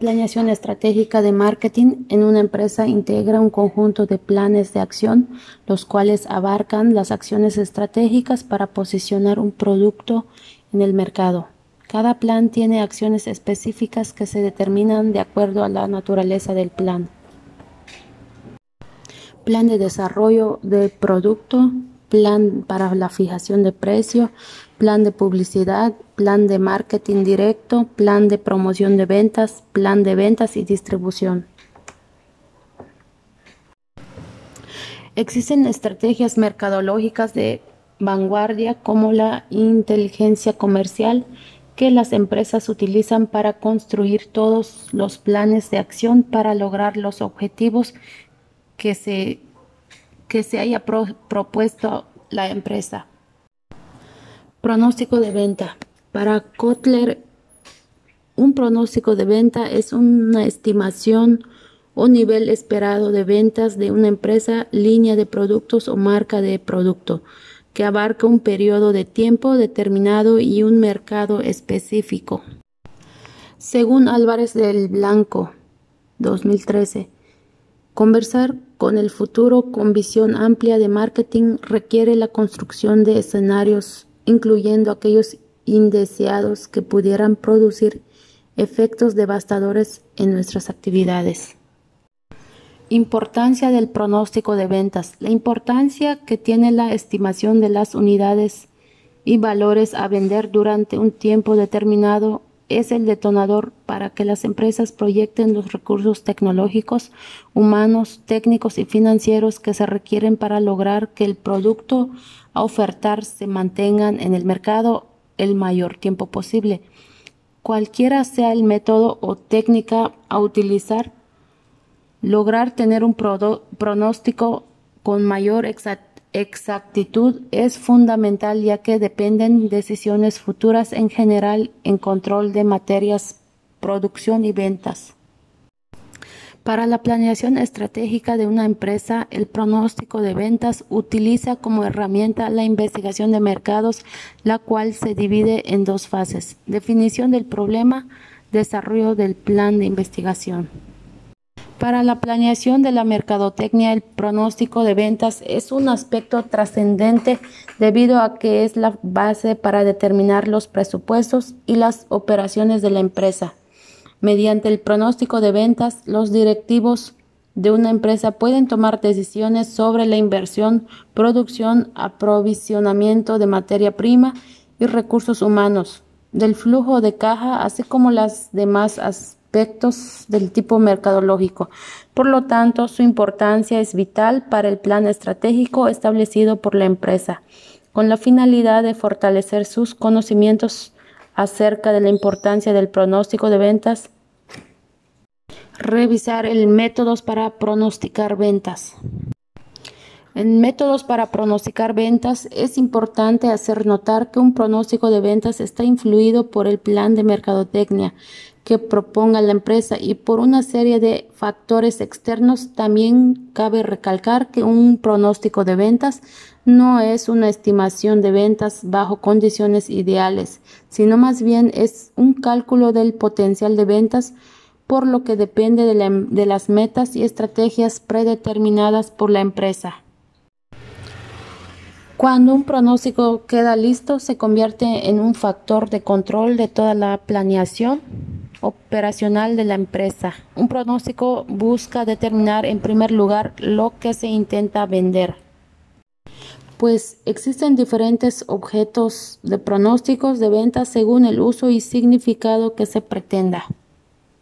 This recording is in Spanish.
Planeación estratégica de marketing en una empresa integra un conjunto de planes de acción, los cuales abarcan las acciones estratégicas para posicionar un producto en el mercado. Cada plan tiene acciones específicas que se determinan de acuerdo a la naturaleza del plan. Plan de desarrollo de producto, plan para la fijación de precio, plan de publicidad, plan de marketing directo, plan de promoción de ventas, plan de ventas y distribución. Existen estrategias mercadológicas de vanguardia como la inteligencia comercial que las empresas utilizan para construir todos los planes de acción para lograr los objetivos que se que se haya propuesto la empresa. Pronóstico de venta. Para Kotler, un pronóstico de venta es una estimación o nivel esperado de ventas de una empresa, línea de productos o marca de producto, que abarca un periodo de tiempo determinado y un mercado específico. Según Álvarez del Blanco, 2013, Conversar con el futuro con visión amplia de marketing requiere la construcción de escenarios, incluyendo aquellos indeseados que pudieran producir efectos devastadores en nuestras actividades. Importancia del pronóstico de ventas. La importancia que tiene la estimación de las unidades y valores a vender durante un tiempo determinado es el detonador para que las empresas proyecten los recursos tecnológicos, humanos, técnicos y financieros que se requieren para lograr que el producto a ofertar se mantengan en el mercado el mayor tiempo posible. Cualquiera sea el método o técnica a utilizar, lograr tener un pronóstico con mayor exactitud exactitud es fundamental ya que dependen decisiones futuras en general en control de materias, producción y ventas. Para la planeación estratégica de una empresa, el pronóstico de ventas utiliza como herramienta la investigación de mercados, la cual se divide en dos fases. Definición del problema, desarrollo del plan de investigación. Para la planeación de la mercadotecnia, el pronóstico de ventas es un aspecto trascendente debido a que es la base para determinar los presupuestos y las operaciones de la empresa. Mediante el pronóstico de ventas, los directivos de una empresa pueden tomar decisiones sobre la inversión, producción, aprovisionamiento de materia prima y recursos humanos, del flujo de caja, así como las demás aspectos del tipo mercadológico. Por lo tanto, su importancia es vital para el plan estratégico establecido por la empresa, con la finalidad de fortalecer sus conocimientos acerca de la importancia del pronóstico de ventas. Revisar el métodos para pronosticar ventas. En métodos para pronosticar ventas es importante hacer notar que un pronóstico de ventas está influido por el plan de mercadotecnia que proponga la empresa y por una serie de factores externos también cabe recalcar que un pronóstico de ventas no es una estimación de ventas bajo condiciones ideales, sino más bien es un cálculo del potencial de ventas por lo que depende de, de las metas y estrategias predeterminadas por la empresa. Cuando un pronóstico queda listo, se convierte en un factor de control de toda la planeación operacional de la empresa. Un pronóstico busca determinar en primer lugar lo que se intenta vender. Pues existen diferentes objetos de pronósticos de venta según el uso y significado que se pretenda.